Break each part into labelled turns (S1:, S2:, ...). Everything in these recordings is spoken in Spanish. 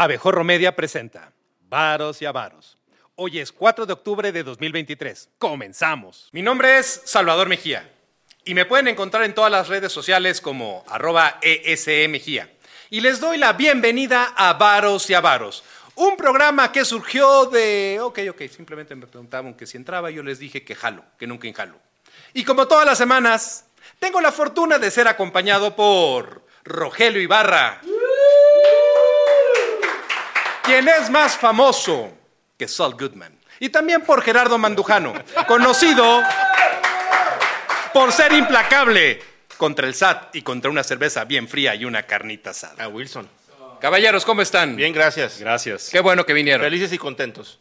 S1: Abejorro Media presenta Varos y Avaros. Hoy es 4 de octubre de 2023. Comenzamos. Mi nombre es Salvador Mejía y me pueden encontrar en todas las redes sociales como arroba ESE Y les doy la bienvenida a Varos y Avaros, un programa que surgió de... Ok, ok, simplemente me preguntaban que si entraba, yo les dije que jalo, que nunca enjalo. Y como todas las semanas, tengo la fortuna de ser acompañado por Rogelio Ibarra. Quien es más famoso que Saul Goodman. Y también por Gerardo Mandujano, conocido por ser implacable contra el SAT y contra una cerveza bien fría y una carnita asada.
S2: A Wilson.
S1: Caballeros, ¿cómo están?
S2: Bien, gracias.
S1: Gracias. Qué bueno que vinieron.
S2: Felices y contentos.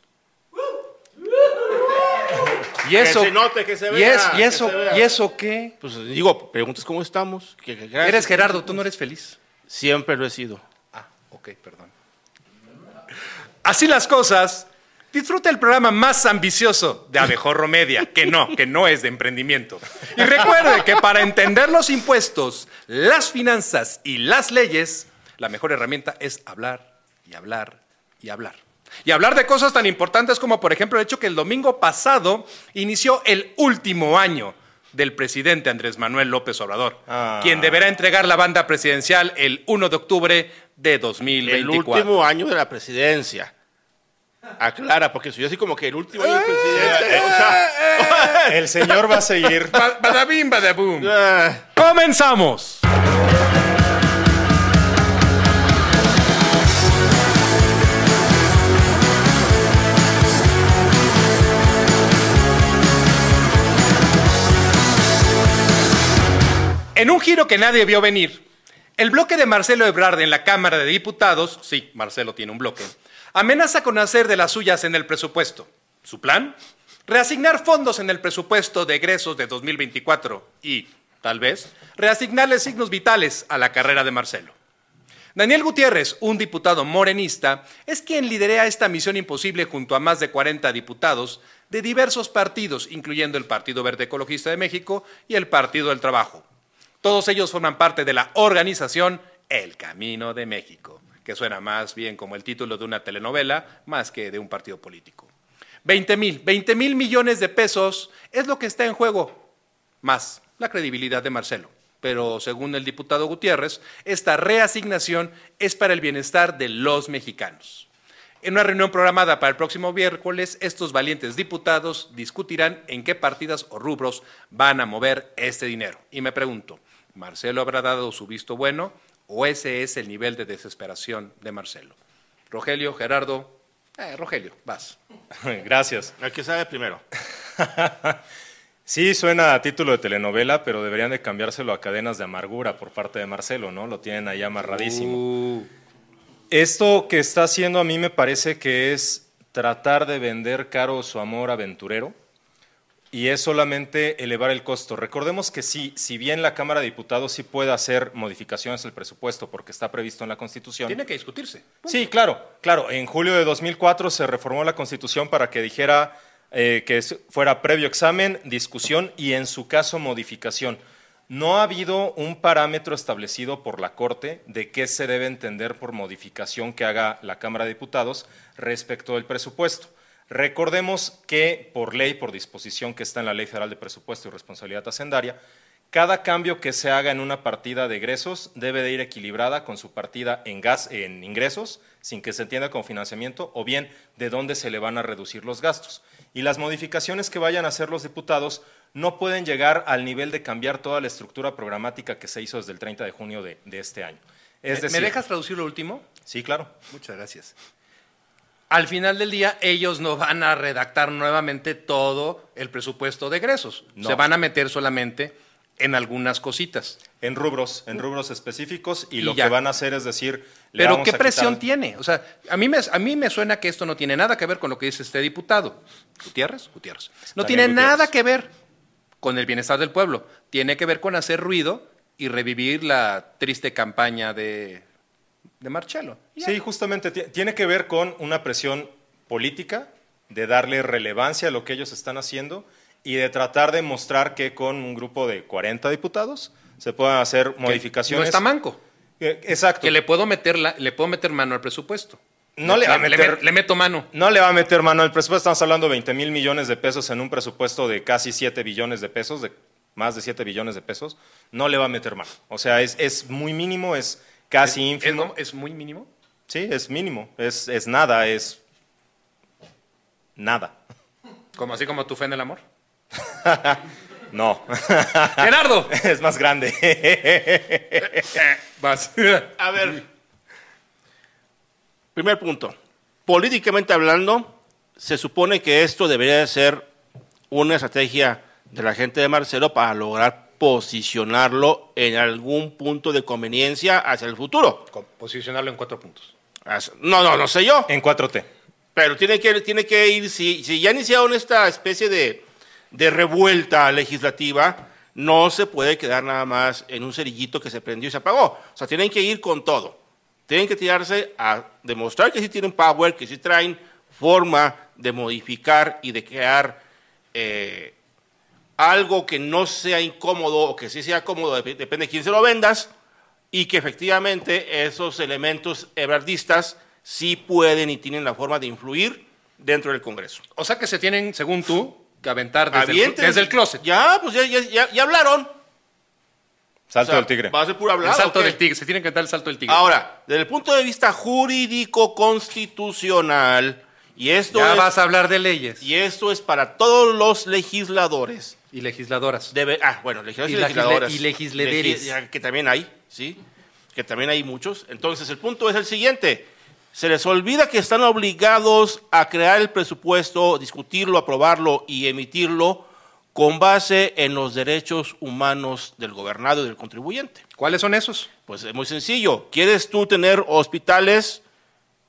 S1: ¿Y eso?
S2: Que se note, que se
S1: ¿Y, es- y
S2: que
S1: eso,
S2: se vea.
S1: ¿Y eso qué?
S2: Pues digo, preguntas cómo estamos. Que- que gracias.
S1: Eres Gerardo, tú no eres feliz.
S2: Siempre lo he sido.
S1: Ah, ok, perdón. Así las cosas, disfruta el programa más ambicioso de Abejorro Media, que no, que no es de emprendimiento. Y recuerde que para entender los impuestos, las finanzas y las leyes, la mejor herramienta es hablar y hablar y hablar. Y hablar de cosas tan importantes como, por ejemplo, el hecho que el domingo pasado inició el último año del presidente Andrés Manuel López Obrador,
S2: Ah.
S1: quien deberá entregar la banda presidencial el 1 de octubre de
S2: El
S1: 2024.
S2: último año de la presidencia. Aclara, porque soy así como que el último año del presidente. o sea,
S3: El señor va a seguir.
S1: Ba- Badabim, badaboom.
S2: ah,
S1: ¡Comenzamos! En un giro que nadie vio venir, el bloque de Marcelo Ebrard en la Cámara de Diputados, sí, Marcelo tiene un bloque, amenaza con hacer de las suyas en el presupuesto. ¿Su plan? Reasignar fondos en el presupuesto de egresos de 2024 y, tal vez, reasignarle signos vitales a la carrera de Marcelo. Daniel Gutiérrez, un diputado morenista, es quien lidera esta misión imposible junto a más de 40 diputados de diversos partidos, incluyendo el Partido Verde Ecologista de México y el Partido del Trabajo. Todos ellos forman parte de la organización El Camino de México, que suena más bien como el título de una telenovela más que de un partido político. 20 mil, 20 mil millones de pesos es lo que está en juego, más la credibilidad de Marcelo. Pero según el diputado Gutiérrez, esta reasignación es para el bienestar de los mexicanos. En una reunión programada para el próximo miércoles, estos valientes diputados discutirán en qué partidas o rubros van a mover este dinero. Y me pregunto, ¿Marcelo habrá dado su visto bueno o ese es el nivel de desesperación de Marcelo? Rogelio, Gerardo, eh, Rogelio, vas.
S3: Gracias.
S2: el que sabe primero.
S3: Sí, suena a título de telenovela, pero deberían de cambiárselo a cadenas de amargura por parte de Marcelo, ¿no? Lo tienen ahí amarradísimo.
S1: Uh,
S3: Esto que está haciendo a mí me parece que es tratar de vender caro su amor aventurero y es solamente elevar el costo. Recordemos que sí, si bien la Cámara de Diputados sí puede hacer modificaciones al presupuesto porque está previsto en la Constitución.
S1: tiene que discutirse.
S3: Sí, claro, claro. En julio de 2004 se reformó la Constitución para que dijera eh, que fuera previo examen, discusión y, en su caso, modificación. No ha habido un parámetro establecido por la Corte de qué se debe entender por modificación que haga la Cámara de Diputados respecto del presupuesto. Recordemos que por ley, por disposición que está en la Ley Federal de Presupuesto y Responsabilidad Hacendaria, cada cambio que se haga en una partida de egresos debe de ir equilibrada con su partida en gas, en ingresos, sin que se entienda con financiamiento, o bien de dónde se le van a reducir los gastos. Y las modificaciones que vayan a hacer los diputados no pueden llegar al nivel de cambiar toda la estructura programática que se hizo desde el 30 de junio de, de este año. Es
S1: ¿Me-
S3: decir,
S1: ¿Me dejas traducir lo último?
S3: Sí, claro.
S1: Muchas gracias. Al final del día, ellos no van a redactar nuevamente todo el presupuesto de egresos.
S3: No.
S1: Se van a meter solamente en algunas cositas.
S3: En rubros, en rubros específicos, y,
S1: Y
S3: lo
S1: ya.
S3: que van a hacer es decir, le
S1: Pero
S3: vamos
S1: ¿qué
S3: a
S1: presión
S3: quitar-
S1: tiene? O sea, a mí, me, a mí me suena que esto no tiene nada que ver con lo que dice este diputado. ¿Gutiérrez? Gutiérrez. No tiene
S3: Gutiérrez.
S1: nada que ver con el bienestar del pueblo. Tiene que ver con hacer ruido y revivir la triste campaña de, de Marcelo.
S3: Sí, justamente ti- tiene que ver con una presión política de darle relevancia a lo que ellos están haciendo y de tratar de mostrar que con un grupo de 40 diputados se puedan hacer
S1: Que
S3: modificaciones.
S1: No está manco.
S3: Eh, Exacto.
S1: Que le puedo meter, la- le puedo meter mano al presupuesto.
S3: No le va a meter-
S1: met- le meto mano.
S3: No le va a meter mano al presupuesto. Estamos hablando de 20 mil millones de pesos en un presupuesto de casi 7 billones de pesos, de más de 7 billones de pesos. No le va a meter mano. O sea, es, es muy mínimo, es casi
S1: Es,
S3: ínfimo.
S1: es muy mínimo.
S3: Sí, es mínimo. Es, es nada, es nada.
S1: Como así como tu fe en el amor.
S3: No,
S1: Gerardo.
S3: es más grande.
S1: Vas.
S2: A ver. Primer punto. Políticamente hablando, se supone que esto debería de ser una estrategia de la gente de Marcelo para lograr posicionarlo en algún punto de conveniencia hacia el futuro.
S1: Posicionarlo en cuatro puntos.
S2: No, no, no sé yo.
S3: en 4T.
S2: Pero tiene que, tiene que ir, si, si ya iniciaron esta especie de, de revuelta legislativa, no se puede quedar nada más en un cerillito que se prendió y se apagó. O sea, tienen que ir con todo. Tienen que tirarse a demostrar que sí tienen power, que sí traen forma de modificar y de crear eh, algo que no sea incómodo o que sí sea cómodo, dep- depende de quién se lo vendas, y que efectivamente esos elementos ebrardistas sí pueden y tienen la forma de influir dentro del Congreso.
S1: O sea que se tienen, según tú, que aventar desde, el, desde el closet.
S2: Ya, pues ya, ya, ya- ya hablaron.
S3: Salto
S2: O sea,
S3: del tigre.
S2: Va a ser pura
S1: El
S2: hablada.
S1: salto del tigre. Se tienen que aventar el salto del tigre.
S2: Ahora, desde el punto de vista jurídico constitucional, y esto,
S1: ya
S2: es,
S1: vas a hablar de leyes
S2: y esto es para todos los legisladores.
S1: Y legisladoras.
S2: Debe, ah, bueno, legisladores y,
S1: Y
S2: legisladoras.
S1: y legislederes.
S2: Legi- ya, que también hay, ¿sí? Que también hay muchos. Entonces, el punto es el siguiente. Se les olvida que están obligados a crear el presupuesto, discutirlo, aprobarlo y emitirlo con base en los derechos humanos del gobernado y del contribuyente.
S1: ¿Cuáles son esos?
S2: Pues es muy sencillo. ¿Quieres tú tener hospitales,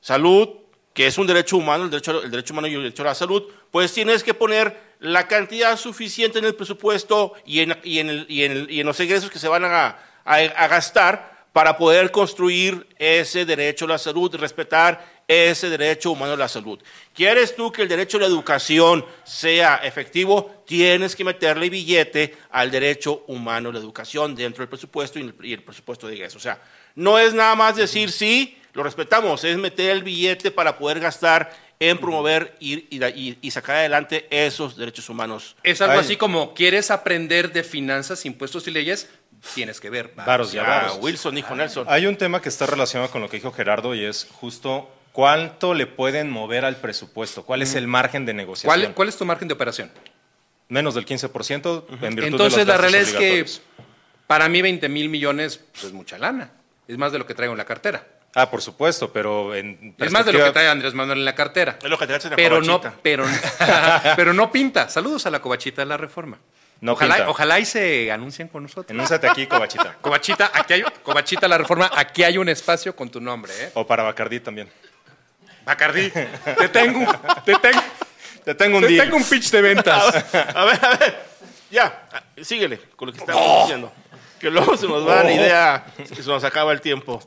S2: salud, que es un derecho humano, el derecho, el derecho humano y el derecho a la salud? Pues tienes que poner la cantidad suficiente en el presupuesto y en, y en, y en los egresos que se van a, a- a gastar para poder construir ese derecho a la salud, respetar ese derecho humano a la salud. ¿Quieres tú que el derecho a la educación sea efectivo? Tienes que meterle billete al derecho humano a la educación dentro del presupuesto y el, y el presupuesto de ingresos. O sea, no es nada más decir sí, lo respetamos, es meter el billete para poder gastar en promover y, y- y- y sacar adelante esos derechos humanos.
S1: Es algo
S3: Ay.
S1: así como, ¿quieres aprender de finanzas, impuestos y leyes? Tienes que ver.
S3: Varos y
S2: Ah,
S3: avaros.
S2: Wilson dijo Nelson.
S3: Hay un tema que está relacionado con lo que dijo Gerardo y es justo cuánto le pueden mover al presupuesto, cuál es el margen de negociación.
S1: ¿Cuál, cuál es tu margen de operación?
S3: Menos del 15% en virtud
S1: Entonces
S3: de los
S1: la realidad es que para mí 20 mil millones pues, es mucha lana. Es más de lo que traigo en la cartera.
S3: Ah, por supuesto, pero en
S1: Es más de lo que trae Andrés Manuel en la cartera.
S2: Es lo que te hacen en la
S1: Pero no, pero, pero no pinta. Saludos a la covachita de la reforma.
S3: No
S1: ojalá,
S3: pinta.
S1: ojalá y se anuncien con nosotros.
S3: Enúnciate aquí, Covachita.
S1: Covachita, aquí hay, Covachita la reforma, aquí hay un espacio con tu nombre, ¿eh?
S3: O para Bacardí también.
S1: Bacardí, te tengo, un- te tengo,
S3: Te tengo un
S1: te
S3: deal.
S1: tengo un pitch de ventas.
S2: A ver, a ver. Ya, síguele con lo que estamos diciendo. Que luego se nos va la idea, se nos acaba el tiempo.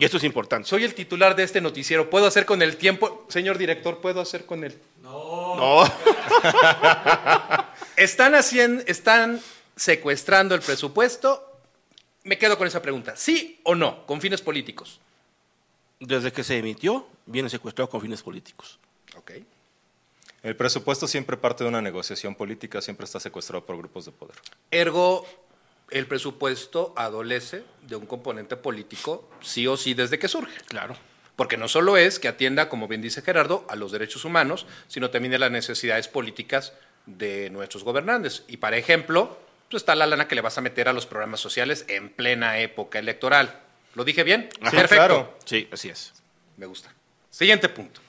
S2: Y esto es importante.
S1: Soy el titular de este noticiero. ¿Puedo hacer con el tiempo? Señor director, ¿puedo hacer con él?
S2: No,
S1: Están haciendo, están secuestrando el presupuesto. Me quedo con esa pregunta. ¿Sí o no? Con fines políticos.
S2: desde que se emitió, viene secuestrado con fines políticos.
S1: Ok.
S3: El presupuesto siempre parte de una negociación política, siempre está secuestrado por grupos de poder.
S1: Ergo, el presupuesto adolece de un componente político, sí o sí, desde que surge.
S2: Claro.
S1: Porque no solo es que atienda, como bien dice Gerardo, a los derechos humanos, sino también a las necesidades políticas de nuestros gobernantes. Y, para ejemplo, pues está la lana que le vas a meter a los programas sociales en plena época electoral. ¿Lo dije bien?
S3: Sí,
S1: Perfecto.
S3: claro.
S2: Sí, así es.
S1: Me gusta. Siguiente punto.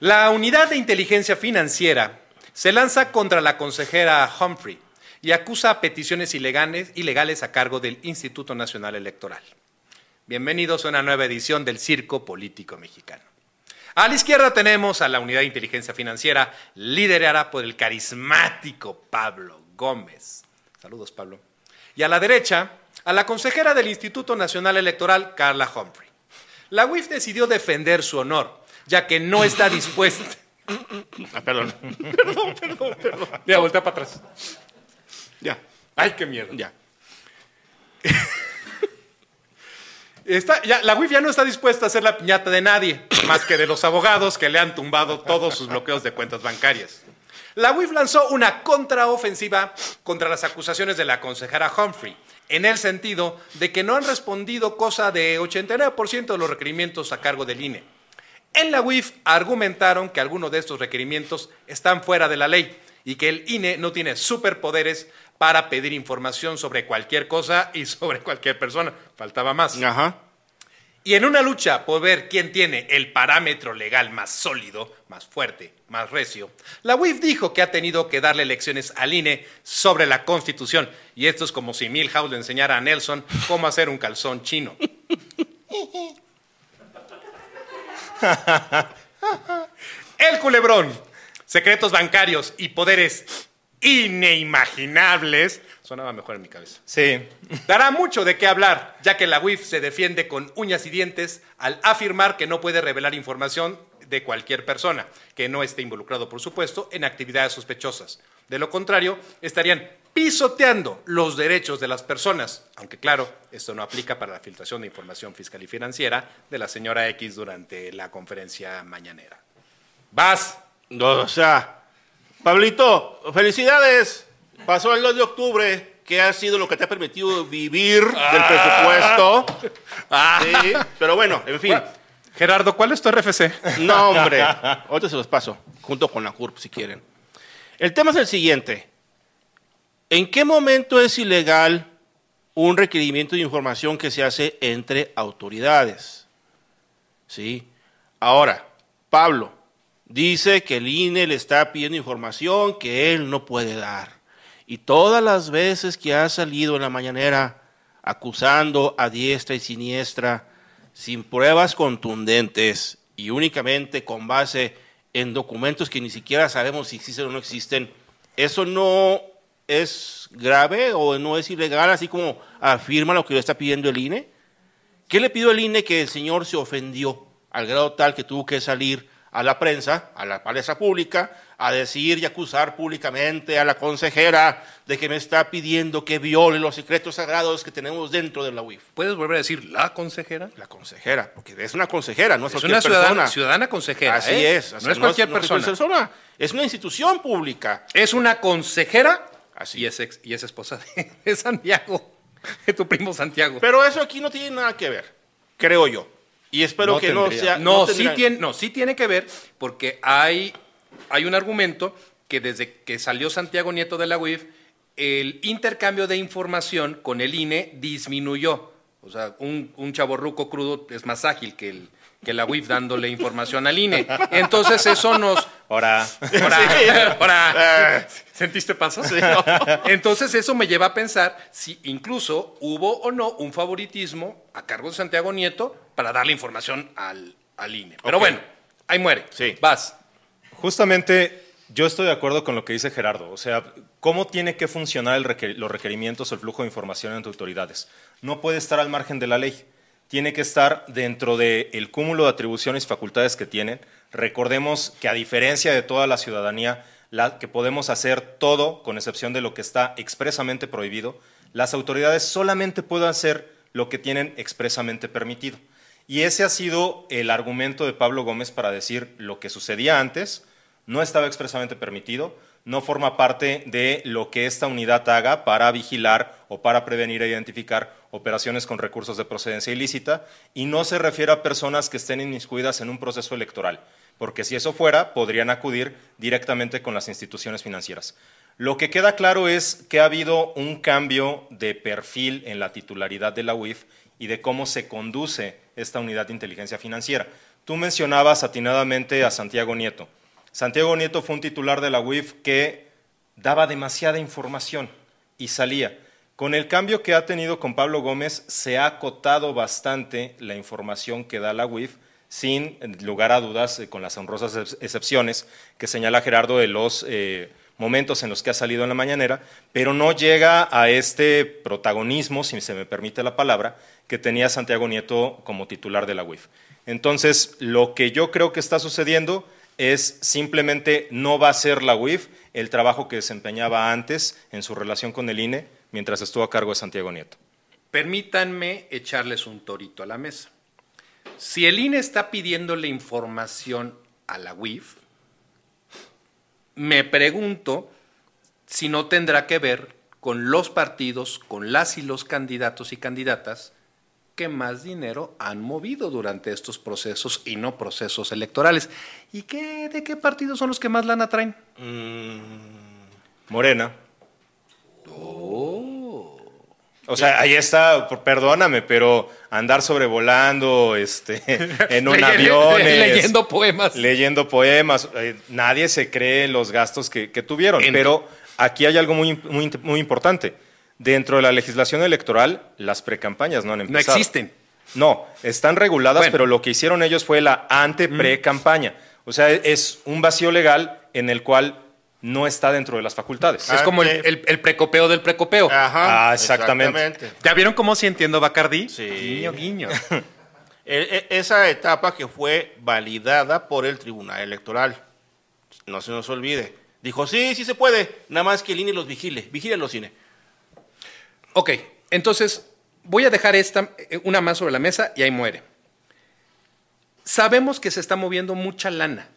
S1: La unidad de inteligencia financiera se lanza contra la consejera Humphrey y acusa a peticiones ilegales, ilegales a cargo del Instituto Nacional Electoral. Bienvenidos a una nueva edición del Circo Político Mexicano. A la izquierda tenemos a la unidad de inteligencia financiera liderada por el carismático Pablo Gómez. Saludos, Pablo. Y a la derecha, a la consejera del Instituto Nacional Electoral, Carla Humphrey. La UIF decidió defender su honor, ya que no está dispuesta.
S2: Ah, perdón.
S1: Mira, voltea para atrás.
S2: Ya,
S1: Ay, qué miedo.
S2: ya.
S1: Está, ya, la UIF ya no está dispuesta a hacer la piñata de nadie, más que de los abogados que le han tumbado todos sus bloqueos de cuentas bancarias. La UIF lanzó una contraofensiva contra las acusaciones de la consejera Humphrey, en el sentido de que no han respondido cosa de 89% de los requerimientos a cargo del INE. En la UIF argumentaron que algunos de estos requerimientos están fuera de la ley y que el INE no tiene superpoderes para pedir información sobre cualquier cosa y sobre cualquier persona. Faltaba más.
S2: Ajá.
S1: Y en una lucha por ver quién tiene el parámetro legal más sólido, más fuerte, más recio, la UIF dijo que ha tenido que darle lecciones al INE sobre la Constitución. Y esto es como si Milhouse le enseñara a Nelson cómo hacer un calzón chino. El culebrón, secretos bancarios y poderes inimaginables. Sonaba mejor en mi cabeza.
S3: Sí,
S1: Dará mucho de qué hablar, ya que la UIF se defiende con uñas y dientes al afirmar que no puede revelar información de cualquier persona, que no esté involucrado, por supuesto, en actividades sospechosas. De lo contrario, estarían pisoteando los derechos de las personas, aunque claro, esto no aplica para la filtración de información fiscal y financiera de la señora X durante la conferencia mañanera. Vas.
S2: No, o sea, Pablito, felicidades. Pasó el 2 de octubre, que ha sido lo que te ha permitido vivir del presupuesto. Sí, pero bueno, en fin.
S1: Gerardo, ¿cuál es tu RFC?
S2: No, hombre. Ahorita se los paso, junto con la CURP, si quieren. El tema es el siguiente. ¿En qué momento es ilegal un requerimiento de información que se hace entre autoridades? ¿Sí? Ahora, Pablo dice que el INE le está pidiendo información que él no puede dar. Y todas las veces que ha salido en la mañanera acusando a diestra y siniestra, sin pruebas contundentes y únicamente con base en documentos que ni siquiera sabemos si existen o no existen, eso no es grave o no es ilegal, así como afirma lo que le está pidiendo el INE. ¿Qué le pidió el INE que el señor se ofendió al grado tal que tuvo que salir a la prensa, a la palestra pública, a decir y acusar públicamente a la consejera de que me está pidiendo que viole los secretos sagrados que tenemos dentro de la UIF?
S1: ¿Puedes volver a decir la consejera?
S2: La consejera, porque es una consejera, no es,
S1: Es
S2: cualquier
S1: una ciudadana,
S2: persona.
S1: ciudadana consejera.
S2: Así
S1: ¿eh?
S2: es.
S1: no es cualquier
S2: no es
S1: persona.
S2: persona. Es una institución pública.
S1: Es una consejera
S2: Así.
S1: y es, ex- y es esposa de, de Santiago, de tu primo Santiago.
S2: Pero eso aquí no tiene nada que ver, creo yo. Y espero que no sea.
S1: No,
S2: tendría-
S1: sí tiene, no, sí tiene que ver porque hay, hay un argumento que desde que salió Santiago Nieto de la UIF, el intercambio de información con el INE disminuyó. O sea, un, un chaborruco crudo es más ágil que, el, que la UIF dándole información al INE. Entonces eso nos...
S3: ahora,
S1: Ahora, ahora,
S2: Eh,
S1: ¿Sentiste paso? Entonces eso me lleva a pensar si incluso hubo o no un favoritismo a cargo de Santiago Nieto para darle información al, al INE. Pero bueno, ahí muere.
S2: Sí.
S1: Vas.
S3: justamente yo estoy de acuerdo con lo que dice Gerardo. O sea, ¿cómo tiene que funcionar el requer- los requerimientos o el flujo de información entre autoridades? No puede estar al margen de la ley. Tiene que estar dentro del cúmulo de atribuciones y facultades que tienen. Recordemos que a diferencia de toda la ciudadanía, la, que podemos hacer todo con excepción de lo que está expresamente prohibido, las autoridades solamente pueden hacer lo que tienen expresamente permitido. Y ese ha sido el argumento de Pablo Gómez para decir lo que sucedía antes no estaba expresamente permitido, no forma parte de lo que esta unidad haga para vigilar o para prevenir e identificar operaciones con recursos de procedencia ilícita y no se refiere a personas que estén inmiscuidas en un proceso electoral, porque si eso fuera, podrían acudir directamente con las instituciones financieras. Lo que queda claro es que ha habido un cambio de perfil en la titularidad de la UIF y de cómo se conduce esta unidad de inteligencia financiera. Tú mencionabas atinadamente a Santiago Nieto. Santiago Nieto fue un titular de la UIF que daba demasiada información y salía. Con el cambio que ha tenido con Pablo Gómez, se ha acotado bastante la información que da la UIF, sin lugar a dudas, eh, con las honrosas ex- excepciones que señala Gerardo de los eh, momentos en los que ha salido en la mañanera, pero no llega a este protagonismo, si se me permite la palabra, que tenía Santiago Nieto como titular de la UIF. Entonces, lo que yo creo que está sucediendo es simplemente no va a ser la UIF el trabajo que desempeñaba antes en su relación con el INE mientras estuvo a cargo de Santiago Nieto.
S1: permítanme echarles un torito a la mesa. Si el INE está pidiéndole información a la UIF, me pregunto si no tendrá que ver con los partidos, con las y los candidatos y candidatas que más dinero han movido durante estos procesos y no procesos electorales. ¿Y qué, de qué partidos son los que más lana traen?
S3: Morena.
S1: Oh.
S3: O sea, ahí está, perdóname, pero andar sobrevolando este, en un avión.
S1: leyendo poemas.
S3: Leyendo poemas. eh, nadie se cree los gastos que, que tuvieron.
S1: En-
S3: Pero aquí hay algo muy, muy, muy importante. Dentro de la legislación electoral, las precampañas no han
S1: No
S3: empezado.
S1: existen.
S3: No, están reguladas,
S1: Bueno.
S3: pero lo que hicieron ellos fue la ante-pre-campaña. O sea, es un vacío legal en el cual no está dentro de las facultades.
S1: Es como el,
S2: Ante-
S1: el- el precopeo del precopeo.
S2: Ajá.
S3: Ah, exactamente.
S1: ¿Ya vieron cómo sí entiendo Bacardí?
S2: Sí.
S1: Guiño, guiño.
S2: E- e- esa etapa que fue validada por el Tribunal Electoral. No se nos olvide. Dijo, sí, sí se puede. Nada más que el INE los vigile. Vigilen los INE.
S1: Ok, entonces voy a dejar esta, eh, una más sobre la mesa y ahí muere. Sabemos que se está moviendo mucha lana,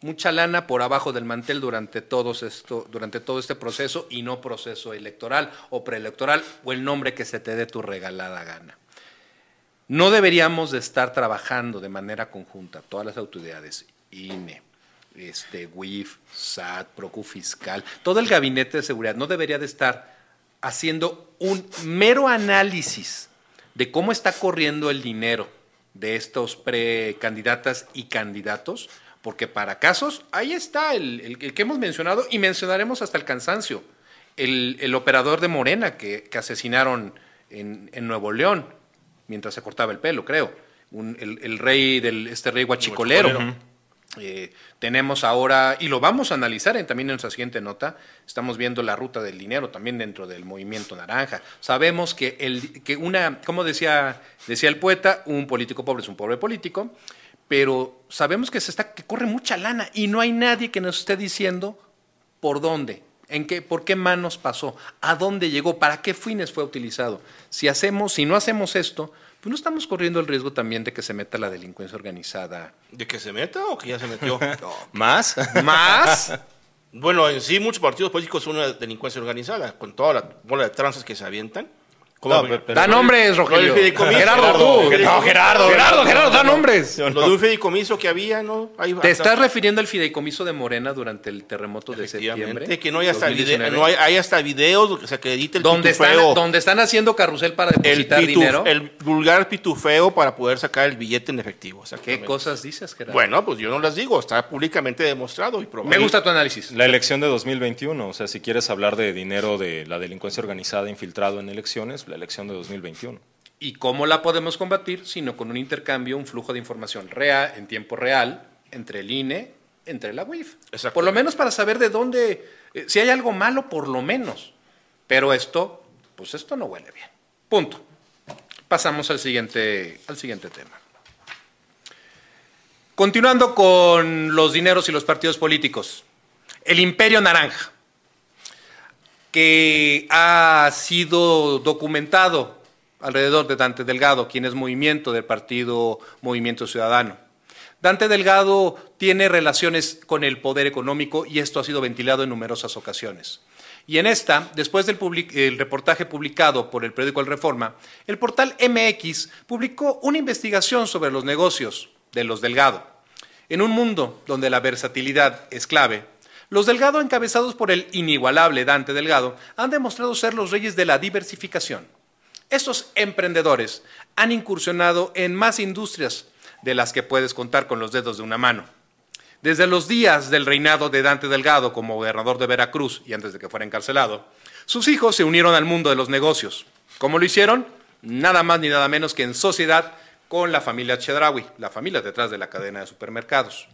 S1: mucha lana por abajo del mantel durante, esto, durante todo este proceso y no proceso electoral o preelectoral o el nombre que se te dé tu regalada gana. No deberíamos de estar trabajando de manera conjunta, todas las autoridades, INE, este, WIF, SAT, Procu Fiscal, todo el gabinete de seguridad, no debería de estar haciendo un mero análisis de cómo está corriendo el dinero de estos precandidatas y candidatos, porque para casos, ahí está el, el- el que hemos mencionado y mencionaremos hasta el cansancio, el, el operador de Morena que, que asesinaron en, en Nuevo León, mientras se cortaba el pelo, creo, Un- el, el rey del, este rey guachicolero.
S2: Guachicolero.
S1: Eh, tenemos ahora, y lo vamos a analizar en, también en nuestra siguiente nota, estamos viendo la ruta del dinero también dentro del movimiento naranja. Sabemos que, el, que una, como decía, decía el poeta, un político pobre es un pobre político, pero sabemos que, se está, que corre mucha lana y no hay nadie que nos esté diciendo por dónde, en qué, por qué manos pasó, a dónde llegó, para qué fines fue utilizado. Si hacemos, si no hacemos esto, pues no estamos corriendo el riesgo también de que se meta la delincuencia organizada.
S2: ¿De que se meta o que ya se metió?
S3: ¿Más?
S1: Más
S2: bueno, en sí, muchos partidos políticos son una delincuencia organizada, con toda la bola de tranzas que se avientan.
S3: No,
S2: Como-
S3: pero-
S1: Da nombres, Rogelio. Gerardo,
S2: Gerardo,
S1: tú. No, Gerardo, Gerardo, Gerardo, da nombres.
S2: Lo de un fideicomiso que había, ¿no? Ahí
S1: ¿Te
S2: hasta-
S1: estás refiriendo al fideicomiso de Morena durante el terremoto de septiembre?
S2: que no hay hasta,
S1: 2019?
S2: video, no hay, hay hasta videos que se acredita el
S1: donde están,
S2: pitufeo.
S1: donde están haciendo carrusel para
S2: el,
S1: depositar
S2: pituf-
S1: dinero.
S2: el vulgar pitufeo para poder sacar el billete en efectivo.
S1: ¿Qué cosas dices, Gerardo?
S2: Bueno, pues yo no las digo, está públicamente demostrado y probado.
S1: me gusta tu análisis.
S3: La elección de 2021, o sea, si quieres hablar de dinero de la delincuencia organizada infiltrado en elecciones, la elección de 2021.
S1: ¿Y cómo la podemos combatir? Sino con un intercambio, un flujo de información real, en tiempo real, entre el INE, entre la UIF.
S2: Exacto.
S1: Por lo menos para saber de dónde, eh, si hay algo malo, por lo menos. Pero esto, pues esto no huele bien. Punto. Pasamos al siguiente, al siguiente tema. Continuando con los dineros y los partidos políticos. El imperio naranja, que ha sido documentado alrededor de Dante Delgado, quien es movimiento del partido Movimiento Ciudadano. Dante Delgado tiene relaciones con el poder económico y esto ha sido ventilado en numerosas ocasiones. Y en esta, después del public- reportaje publicado por el periódico El Reforma, el portal MX publicó una investigación sobre los negocios de los Delgado. En un mundo donde la versatilidad es clave, los Delgado, encabezados por el inigualable Dante Delgado, han demostrado ser los reyes de la diversificación. Estos emprendedores han incursionado en más industrias de las que puedes contar con los dedos de una mano. Desde los días del reinado de Dante Delgado como gobernador de Veracruz y antes de que fuera encarcelado, sus hijos se unieron al mundo de los negocios. ¿Cómo lo hicieron? Nada más ni nada menos que en sociedad con la familia Chedraui, la familia detrás de la cadena de supermercados.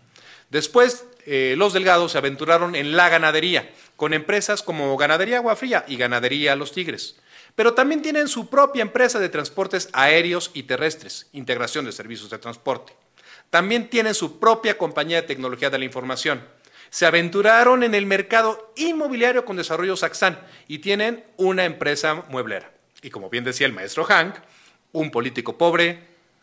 S1: Después, eh, los Delgados se aventuraron en la ganadería, con empresas como Ganadería Agua Fría y Ganadería Los Tigres. Pero también tienen su propia empresa de transportes aéreos y terrestres, integración de servicios de transporte. También tienen su propia compañía de tecnología de la información. Se aventuraron en el mercado inmobiliario con desarrollo Saxán y tienen una empresa mueblera. Y como bien decía el maestro Hank, un político pobre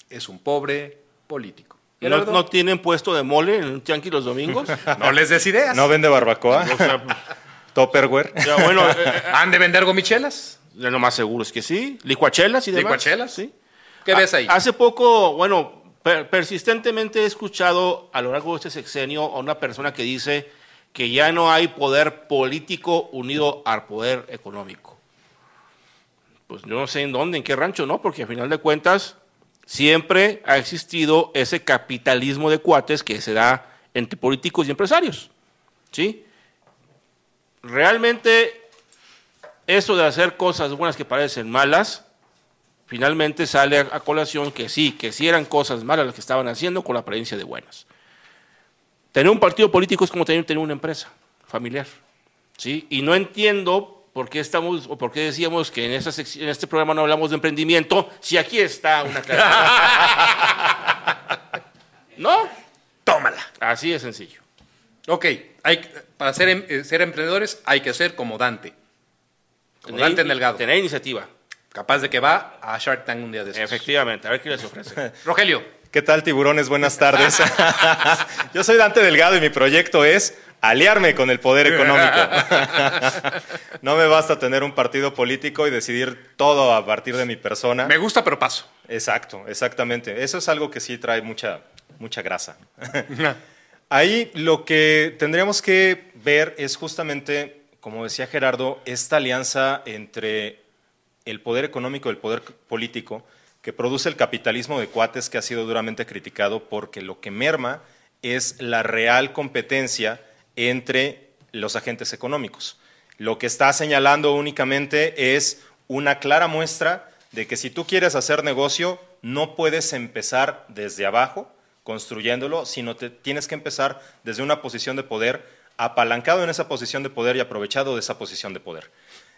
S1: es un pobre político.
S2: ¿No, tienen puesto de mole en el Yankee los domingos?
S1: no les des ideas.
S3: ¿No vende barbacoa?
S2: O sea,
S3: ¿Topperware?
S2: ya, bueno, eh, eh,
S1: ¿Han de vender gomichelas?
S2: lo más seguro es que sí. Licuachelas y demás.
S1: ¿Licuachelas?
S2: Sí.
S1: ¿Qué ves ahí?
S2: Ha- Hace poco, bueno, per- persistentemente he escuchado a lo largo de este sexenio a una persona que dice que ya no hay poder político unido al poder económico. Pues yo no sé en dónde, en qué rancho, ¿no? Porque al final de cuentas siempre ha existido ese capitalismo de cuates que se da entre políticos y empresarios. ¿Sí? Realmente eso de hacer cosas buenas que parecen malas, finalmente sale a, colación que sí, que sí eran cosas malas las que estaban haciendo con la apariencia de buenas. Tener un partido político es como tener, tener una empresa familiar. ¿sí? Y no entiendo por qué estamos o por qué decíamos que en, esta sec- en este programa no hablamos de emprendimiento si aquí está una clara- ¿No?
S1: Tómala.
S2: Así de sencillo.
S1: Ok, hay, para ser, em- eh, ser emprendedores hay que ser como Dante. Como
S2: Tener-
S1: Dante Delgado.
S2: Tener iniciativa.
S1: Capaz de que va a Shark Tank un día de.
S2: Efectivamente. A ver qué les ofrece.
S1: Rogelio,
S3: ¿Qué tal, tiburones? Buenas tardes. Yo soy Dante Delgado y mi proyecto es aliarme con el poder económico. No me basta tener un partido político y decidir todo a partir de mi persona.
S1: me gusta pero paso.
S3: Exacto, exactamente. Eso es algo que sí trae mucha, mucha grasa. Ahí lo que tendríamos que ver es justamente, como decía Gerardo, esta alianza entre el poder económico y el poder político que produce el capitalismo de cuates que ha sido duramente criticado porque lo que merma es la real competencia entre los agentes económicos. Lo que está señalando únicamente es una clara muestra de que si tú quieres hacer negocio, no puedes empezar desde abajo construyéndolo, sino te tienes que empezar desde una posición de poder, apalancado en esa posición de poder y aprovechado de esa posición de poder.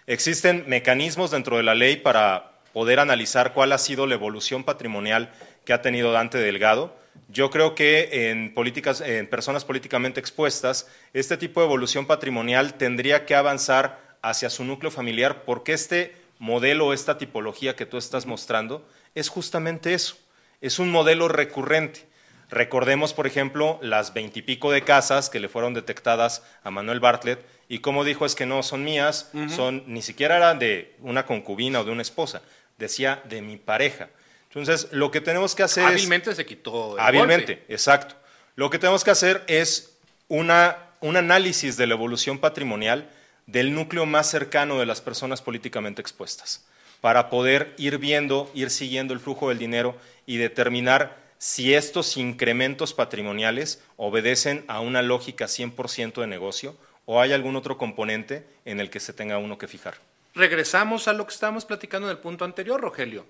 S3: Existen mecanismos dentro de la ley para poder analizar cuál ha sido la evolución patrimonial que ha tenido Dante Delgado. Yo creo que en, políticas, en personas políticamente expuestas, este tipo de evolución patrimonial tendría que avanzar hacia su núcleo familiar porque este modelo, esta tipología que tú estás mostrando, es justamente eso. Es un modelo recurrente. Recordemos, por ejemplo, las veintipico de casas que le fueron detectadas a Manuel Bartlett y como dijo es que no son mías, son ni siquiera eran de una concubina o de una esposa, decía de mi pareja. Entonces, lo que tenemos que hacer es
S1: Hábilmente se quitó el
S3: Hábilmente,
S1: golpe.
S3: exacto. Lo que tenemos que hacer es una, un análisis de la evolución patrimonial del núcleo más cercano de las personas políticamente expuestas, para poder ir viendo, ir siguiendo el flujo del dinero y determinar si estos incrementos patrimoniales obedecen a una lógica 100% de negocio o hay algún otro componente en el que se tenga uno que fijar.
S1: Regresamos a lo que estábamos platicando en el punto anterior, Rogelio.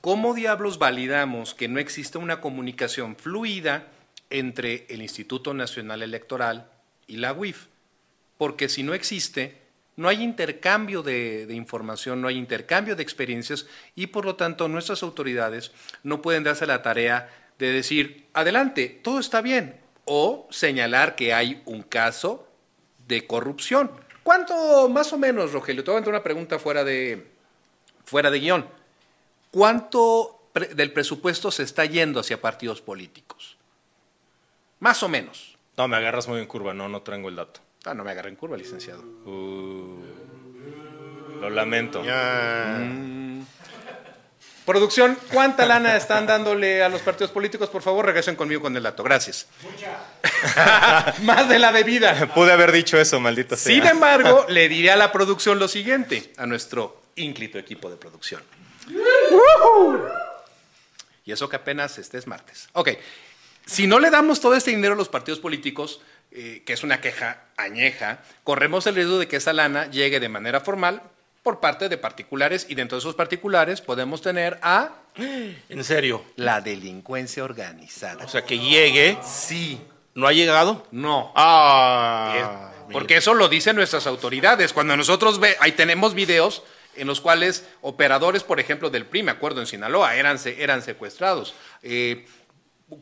S1: ¿Cómo diablos validamos que no existe una comunicación fluida entre el Instituto Nacional Electoral y la UIF? Porque si no existe, no hay intercambio de, de información, no hay intercambio de experiencias y por lo tanto nuestras autoridades no pueden darse la tarea de decir, adelante, todo está bien, o señalar que hay un caso de corrupción. ¿Cuánto, más o menos, Rogelio? Te voy a hacer una pregunta fuera de, fuera de guion. ¿Cuánto pre- del presupuesto se está yendo hacia partidos políticos? Más o menos.
S3: No, me agarras muy en curva, no, no traigo el dato.
S1: Ah, no me agarré en curva, licenciado.
S3: Uh, lo lamento.
S1: Producción, ¿cuánta lana están dándole a los partidos políticos? Por favor, regresen conmigo con el dato. Gracias. Mucha. Más de la debida.
S3: Pude haber dicho eso, maldita sea.
S1: Sin embargo, le diré a la producción lo siguiente, a nuestro ínclito equipo de producción. Y eso que apenas este es martes. Ok, si no le damos todo este dinero a los partidos políticos, eh, que es una queja añeja, corremos el riesgo de que esa lana llegue de manera formal por parte de particulares y dentro de esos particulares podemos tener a
S2: En serio.
S1: la delincuencia organizada.
S2: O sea, que llegue.
S1: sí,
S2: ¿No ha llegado?
S1: no.
S2: Ah.
S1: Porque eso lo dicen nuestras autoridades. Cuando nosotros ve, ahí tenemos videos en los cuales operadores, por ejemplo, del PRI, me acuerdo en Sinaloa, eran, eran secuestrados. Eh,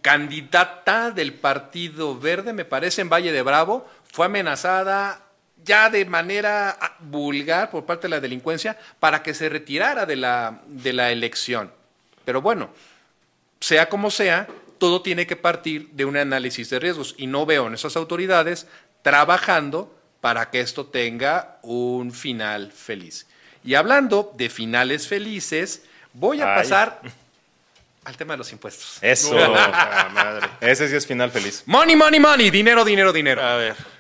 S1: candidata del Partido Verde, me parece, en Valle de Bravo, fue amenazada ya de manera ah, vulgar por parte de la delincuencia para que se retirara de la, de la elección. Pero bueno, sea como sea, todo tiene que partir de un análisis de riesgos y no veo en esas autoridades trabajando para que esto tenga un final feliz. Y hablando de finales felices, voy a
S3: Ay.
S1: pasar al tema de los impuestos.
S3: Eso.
S2: Madre.
S3: Ese sí es final feliz.
S1: Money, money, money, dinero, dinero, dinero.
S2: A ver.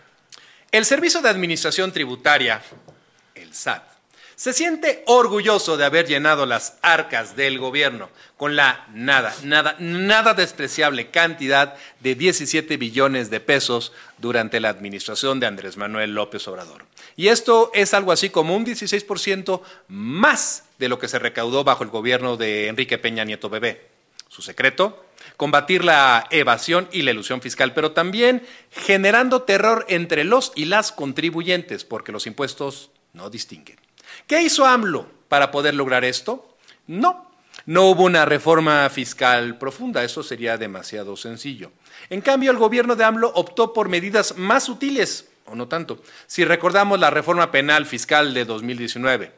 S1: El Servicio de Administración Tributaria, el SAT, se siente orgulloso de haber llenado las arcas del gobierno con la nada, nada, nada despreciable cantidad de 17 billones de pesos durante la administración de Andrés Manuel López Obrador. Y esto es algo así como un 16% más de lo que se recaudó bajo el gobierno de Enrique Peña Nieto Bebé. Su secreto, combatir la evasión y la ilusión fiscal, pero también generando terror entre los y las contribuyentes, porque los impuestos no distinguen. ¿Qué hizo AMLO para poder lograr esto? No, no hubo una reforma fiscal profunda, eso sería demasiado sencillo. En cambio, el gobierno de AMLO optó por medidas más sutiles, o no tanto. Si recordamos la reforma penal fiscal de 2019,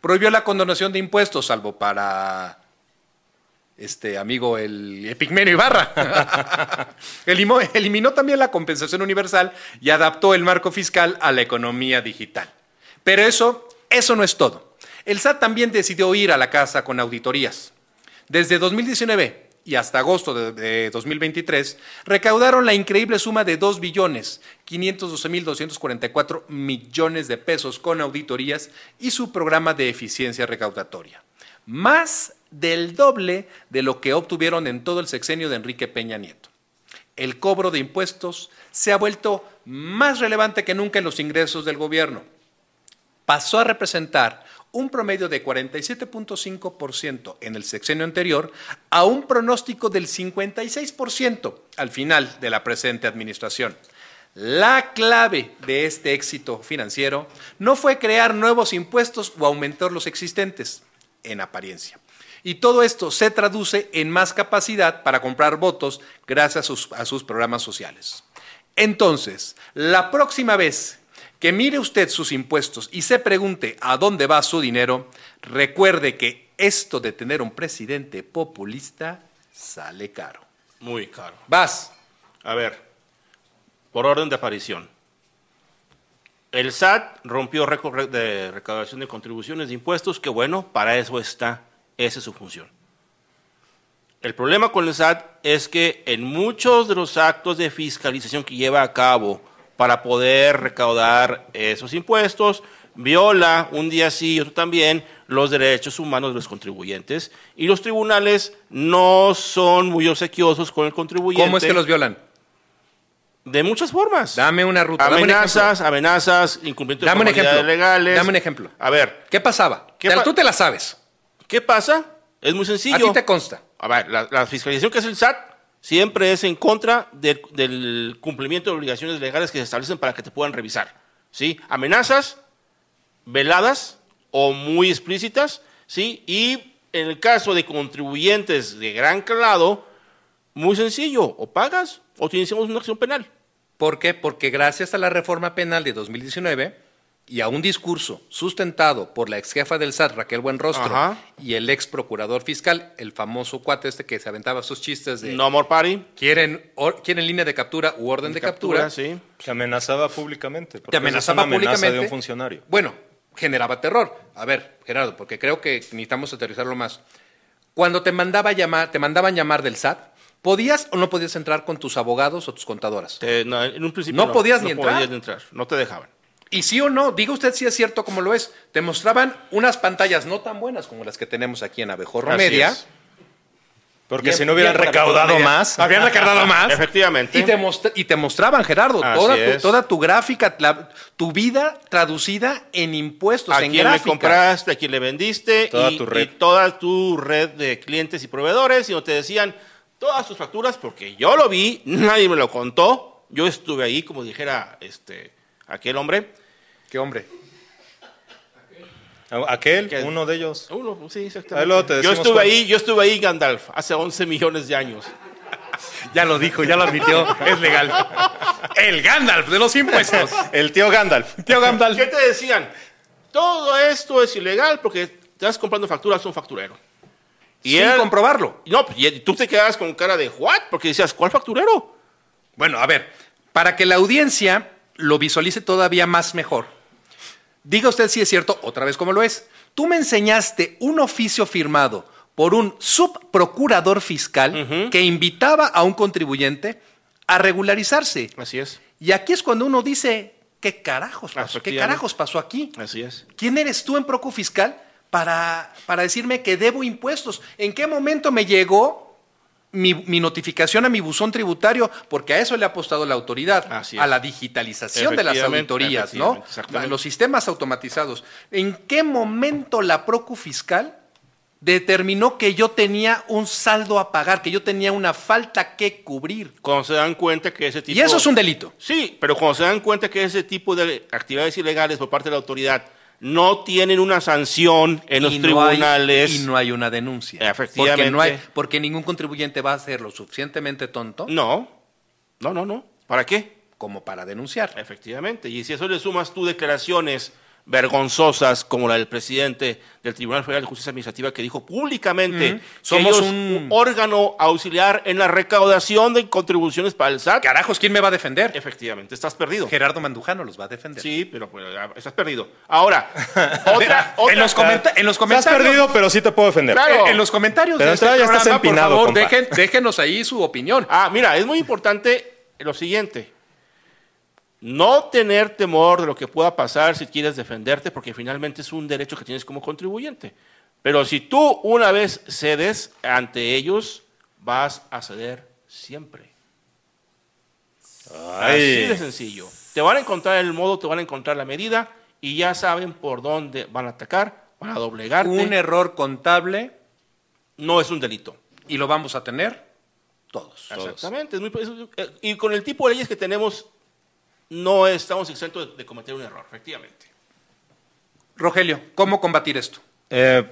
S1: prohibió la condonación de impuestos, salvo para este amigo el Epigmenio Ibarra. Eliminó también la compensación universal y adaptó el marco fiscal a la economía digital. Pero eso, eso no es todo. El SAT también decidió ir a la casa con auditorías. Desde 2019 y hasta agosto de, de 2023 recaudaron la increíble suma de 2 billones 512 mil 244 millones de pesos con auditorías y su programa de eficiencia recaudatoria. Más del doble de lo que obtuvieron en todo el sexenio de Enrique Peña Nieto el cobro de impuestos se ha vuelto más relevante que nunca en los ingresos del gobierno. Pasó a representar un promedio de 47.5% en el sexenio anterior a un pronóstico del 56% al final de la presente administración. La clave de este éxito financiero no fue crear nuevos impuestos o aumentar los existentes, en apariencia. Y todo esto se traduce en más capacidad para comprar votos gracias a sus, a sus programas sociales. Entonces, la próxima vez que mire usted sus impuestos y se pregunte a dónde va su dinero, recuerde que esto de tener un presidente populista sale caro.
S2: Muy caro.
S1: Vas.
S2: A ver, por orden de aparición. El SAT rompió récord de recaudación de contribuciones de impuestos, que bueno, para eso está, esa es su función. El problema con el SAT es que en muchos de los actos de fiscalización que lleva a cabo para poder recaudar esos impuestos, viola un día sí y otro también los derechos humanos de los contribuyentes y los tribunales no son muy obsequiosos con el contribuyente.
S1: ¿Cómo es que los violan?
S2: De muchas formas.
S1: Dame una ruta. dame un
S2: amenazas, amenazas, incumplimiento
S1: Dame un
S2: de
S1: ejemplo.
S2: legales.
S1: Dame un ejemplo.
S2: A ver.
S1: ¿Qué pasaba?
S2: ¿Qué pa-
S1: Tú te la sabes.
S2: ¿Qué pasa? Es muy sencillo.
S1: A ti te consta.
S2: A ver, la, la fiscalización que hace el SAT siempre es en contra del, del cumplimiento de obligaciones legales que se establecen para que te puedan revisar. ¿Sí? Amenazas, veladas o muy explícitas, ¿sí? Y en el caso de contribuyentes de gran calado, muy sencillo, o pagas o te iniciamos una acción penal.
S1: ¿Por qué? Porque gracias a la reforma penal de 2019 y a un discurso sustentado por la ex jefa del SAT, Raquel Buenrostro,
S2: Ajá.
S1: y el ex procurador fiscal, el famoso cuate este que se aventaba sus chistes de
S2: No more party.
S1: quieren, or- quieren línea de captura u orden de, captura,
S2: sí.
S3: Que amenazaba públicamente. porque
S1: te amenazaba
S3: es una amenaza
S1: públicamente.
S3: de un funcionario.
S1: Bueno, generaba terror. A ver, Gerardo, porque creo que necesitamos aterrizarlo más. Cuando te mandaba llamar, te mandaban llamar del SAT, ¿podías o no podías entrar con tus abogados o tus contadoras?
S2: Te- no, en un principio
S1: No podías ni entrar.
S2: podías ni entrar. No te dejaban.
S1: Y sí o no, diga usted si es cierto como lo es. Te mostraban unas pantallas no tan buenas como las que tenemos aquí en Abejorro
S2: Así
S1: Media.
S2: es.
S3: Porque si no hubieran recaudado más.
S1: Habían recaudado más.
S2: Efectivamente.
S1: Y te, mostra- y te mostraban, Gerardo,
S2: Así
S1: toda tu,
S2: es.
S1: toda tu gráfica, la- tu vida traducida en impuestos,
S2: a
S1: en
S2: quién le compraste, a quién le vendiste
S3: Toda
S2: y,
S3: tu red.
S2: y toda tu red de clientes y proveedores y no te decían todas tus facturas porque yo lo vi, nadie me lo contó, yo estuve ahí como dijera este aquel hombre.
S1: Qué hombre.
S3: Aquel,
S2: ¿Qué?
S3: uno de ellos.
S2: Uno, sí, exactamente. yo estuve
S3: cuál.
S2: ahí, yo estuve ahí Gandalf hace 11 millones de años.
S1: Ya lo dijo, ya lo admitió, es legal. El Gandalf de los impuestos.
S3: El tío Gandalf.
S1: Tío Gandalf.
S2: ¿Qué te decían? Todo esto es ilegal porque estás comprando facturas a un facturero. Y
S1: Sin
S2: él-
S1: comprobarlo.
S2: No, pues, y tú te quedabas con cara de ¿what? Porque decías, ¿cuál facturero?
S1: Bueno, a ver, para que la audiencia lo visualice todavía más mejor, diga usted si es cierto, otra vez como lo es. Tú me enseñaste un oficio firmado por un subprocurador fiscal que invitaba a un contribuyente a regularizarse.
S2: Así es.
S1: Y aquí es cuando uno dice, ¿qué carajos pasó? ¿Qué carajos pasó aquí?
S2: Así es.
S1: ¿Quién eres tú en Procu Fiscal para, para decirme que debo impuestos? ¿En qué momento me llegó mi, mi notificación a mi buzón tributario? Porque a eso le ha apostado la autoridad, a la digitalización de las auditorías, ¿no?
S2: exactamente.
S1: Los sistemas automatizados. ¿En qué momento la Procu Fiscal determinó que yo tenía un saldo a pagar, que yo tenía una falta que cubrir?
S2: Cuando se dan cuenta que ese tipo...
S1: Y eso es un delito.
S2: Sí, pero cuando se dan cuenta que ese tipo de actividades ilegales por parte de la autoridad no tienen una sanción en los
S1: hay-
S2: tribunales...
S1: y no hay una denuncia.
S2: Efectivamente.
S1: Porque, no hay, porque ningún contribuyente va a ser lo suficientemente tonto
S2: No, no, no, no. ¿Para qué?
S1: como para denunciar.
S2: Efectivamente. Y si a eso le sumas tú declaraciones vergonzosas como la del presidente del Tribunal Federal de Justicia Administrativa que dijo públicamente que
S1: Somos
S2: ellos,
S1: un-
S2: órgano auxiliar en la recaudación de contribuciones para el SAT.
S1: Carajos, ¿quién me va a defender?
S2: Efectivamente, estás perdido.
S1: Gerardo Mandujano los va a defender.
S2: Sí, pero pues, estás perdido. Ahora, otra, otra-
S1: en, los comenta- en los
S3: Estás
S1: comentarios.
S3: perdido, pero sí te puedo defender.
S2: Claro.
S1: En los comentarios
S3: Pero
S1: de este
S3: entrada ya estás
S1: programa, por
S3: empinado,
S1: favor,
S3: compa.
S1: dejen- déjenos ahí su opinión.
S2: Ah, mira, es muy importante lo siguiente. No tener temor de lo que pueda pasar si quieres defenderte, porque finalmente es un derecho que tienes como contribuyente. Pero si tú una vez cedes ante ellos, vas a ceder siempre. Así de
S3: Ay,
S2: sencillo. Te van a encontrar el modo, te van a encontrar la medida y ya saben por dónde van a atacar, van a doblegarte.
S1: Un error contable
S2: No es un delito.
S1: y lo vamos a tener todos.
S2: Exactamente. y con el tipo de leyes que tenemos, no estamos exentos de, de cometer un error, efectivamente.
S1: Rogelio, ¿cómo combatir esto?
S3: eh,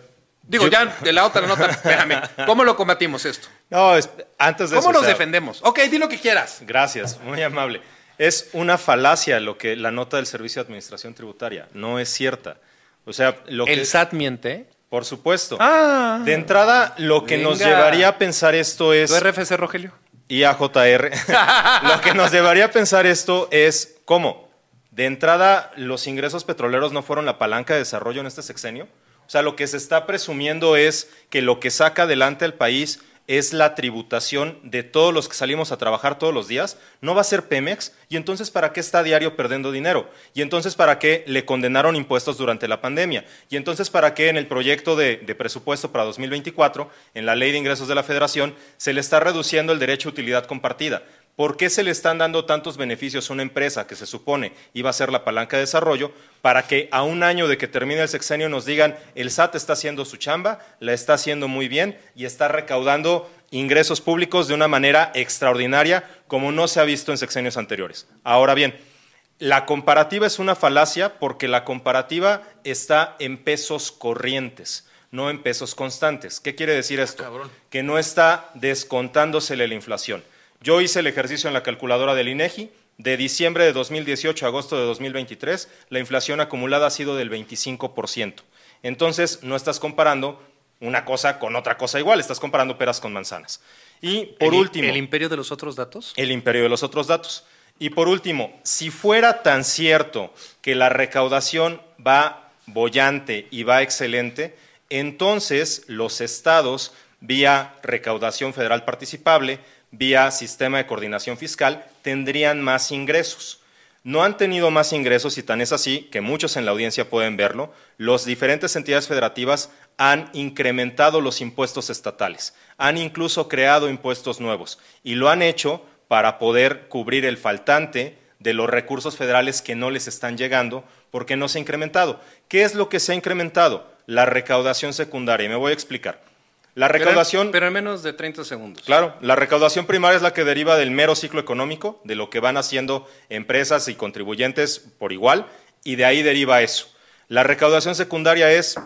S1: Digo,
S3: yo-
S1: ya de la otra nota, espérame. ¿Cómo lo combatimos esto?
S3: No, es- antes de
S1: ¿Cómo
S3: eso,
S1: nos
S3: o sea,
S1: defendemos? Ok, di lo que quieras.
S3: Gracias, muy amable. Es una falacia lo que la nota del Servicio de Administración Tributaria. No es cierta. O sea, lo que
S1: El SAT miente.
S3: por supuesto.
S1: Ah.
S3: De entrada, lo que nos llevaría a pensar esto es
S1: ¿Tu RFC, Rogelio?
S3: Y a JR. lo que nos llevaría a pensar esto es cómo. De entrada, los ingresos petroleros no fueron la palanca de desarrollo en este sexenio. O sea, lo que se está presumiendo es que lo que saca adelante al país es la tributación de todos los que salimos a trabajar todos los días. No va a ser Pemex. Y entonces, ¿para qué está diario perdiendo dinero? Y entonces, ¿para qué le condenaron impuestos durante la pandemia? Y entonces, ¿para qué en el proyecto de, de presupuesto para 2024, en la ley de ingresos de la federación, se le está reduciendo el derecho a utilidad compartida? ¿Por qué se le están dando tantos beneficios a una empresa que se supone iba a ser la palanca de desarrollo para que a un año de que termine el sexenio nos digan el SAT está haciendo su chamba, la está haciendo muy bien y está recaudando ingresos públicos de una manera extraordinaria como no se ha visto en sexenios anteriores? Ahora bien, la comparativa es una falacia porque la comparativa está en pesos corrientes, no en pesos constantes. ¿Qué quiere decir esto?
S2: cabrón.
S3: Que no está descontándosele la inflación. Yo hice el ejercicio en la calculadora del INEGI. De diciembre de 2018 a agosto de 2023, la inflación acumulada ha sido del 25%. Entonces, no estás comparando una cosa con otra cosa igual, estás comparando peras con manzanas. Y por
S1: El-
S3: último,
S1: ¿El imperio de los otros datos?
S3: el imperio de los otros datos. Y por último, si fuera tan cierto que la recaudación va bollante y va excelente, entonces los estados, vía recaudación federal participable, vía sistema de coordinación fiscal, tendrían más ingresos. No han tenido más ingresos y tan es así que muchos en la audiencia pueden verlo. Las diferentes entidades federativas han incrementado los impuestos estatales, han incluso creado impuestos nuevos y lo han hecho para poder cubrir el faltante de los recursos federales que no les están llegando porque no se ha incrementado. ¿Qué es lo que se ha incrementado? La recaudación secundaria. Y me voy a explicar. La recaudación...
S1: Pero en menos de 30 segundos.
S3: Claro, la recaudación primaria es la que deriva del mero ciclo económico, de lo que van haciendo empresas y contribuyentes por igual, y de ahí deriva eso. La recaudación secundaria es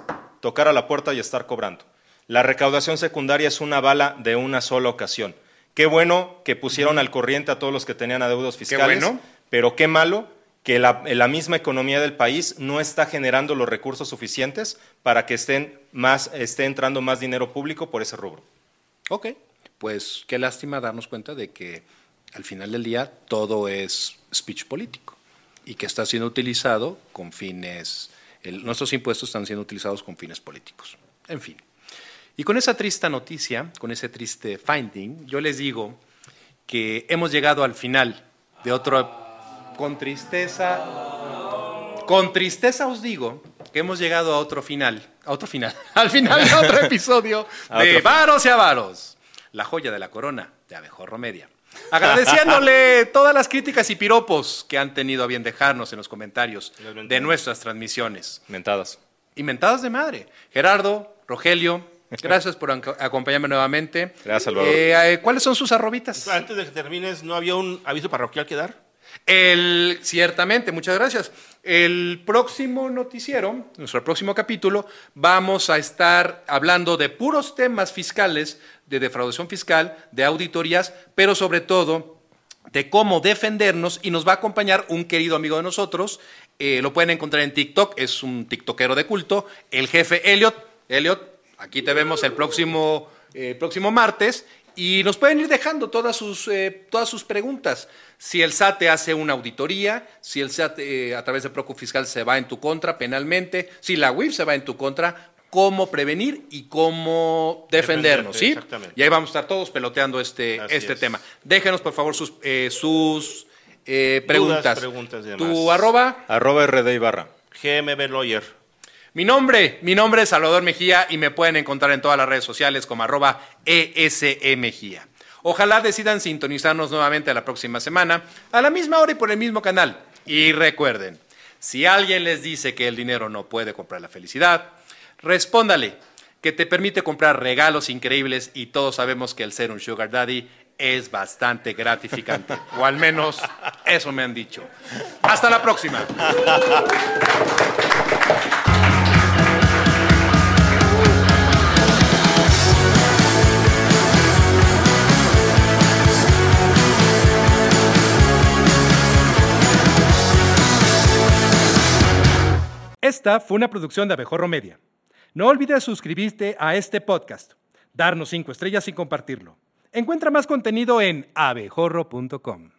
S3: tocar a la puerta y estar cobrando. La recaudación secundaria es una bala de una sola ocasión. Qué bueno que pusieron al corriente a todos los que tenían adeudos fiscales,
S1: bueno.
S3: pero qué malo que la, misma economía del país no está generando los recursos suficientes para que estén más, esté entrando más dinero público por ese rubro.
S1: Ok, pues qué lástima darnos cuenta de que al final del día todo es speech político y que está siendo utilizado con fines, el- nuestros impuestos están siendo utilizados con fines políticos. En fin. Y con esa triste noticia, con ese triste finding, yo les digo que hemos llegado al final de otro, con tristeza, con tristeza os digo que hemos llegado a otro final, a otro final, al final de otro episodio de. Varos y Avaros, la joya de la corona de Abejorro Media. Agradeciéndole todas las críticas y piropos que han tenido a bien dejarnos en los comentarios
S2: mentadas.
S1: de nuestras transmisiones.
S3: Mentadas.
S1: Inventadas de madre. Gerardo, Rogelio, gracias por ac- acompañarme nuevamente.
S3: Gracias, Salvador.
S1: Eh, eh, ¿Cuáles son sus arrobitas?
S2: Antes de que termines, ¿no había un aviso parroquial que dar?
S1: El, ciertamente, muchas gracias. El próximo noticiero, nuestro próximo capítulo, vamos a estar hablando de puros temas fiscales, de defraudación fiscal, de auditorías, pero sobre todo de cómo defendernos y nos va a acompañar un querido amigo de nosotros. eh, lo pueden encontrar en TikTok, es un tiktokero de culto, el jefe Elliot. Elliot, aquí te vemos el próximo, eh, próximo martes y nos pueden ir dejando todas sus, eh, todas sus preguntas. Si el SAT te hace una auditoría, si el SAT eh, a través de Procu Fiscal se va en tu contra penalmente, si la UIF se va en tu contra, cómo prevenir y cómo defendernos, ¿sí?
S2: exactamente.
S1: Y ahí vamos a estar todos peloteando este,
S2: Así
S1: este
S2: es.
S1: tema. Déjenos, por favor, sus, eh, sus eh, preguntas.
S2: preguntas y demás.
S1: Tu arroba,
S3: Arroba RD Ibarra.
S2: GMB Lawyer.
S1: Mi nombre, mi nombre es Salvador Mejía y me pueden encontrar en todas las redes sociales como arroba ESE Mejía. Ojalá decidan sintonizarnos nuevamente la próxima semana, a la misma hora y por el mismo canal. Y recuerden, si alguien les dice que el dinero no puede comprar la felicidad, respóndale que te permite comprar regalos increíbles y todos sabemos que el ser un sugar daddy es bastante gratificante. o al menos eso me han dicho. Hasta la próxima. Esta fue una producción de Abejorro Media. No olvides suscribirte a este podcast, darnos cinco estrellas y compartirlo. Encuentra más contenido en abejorro.com.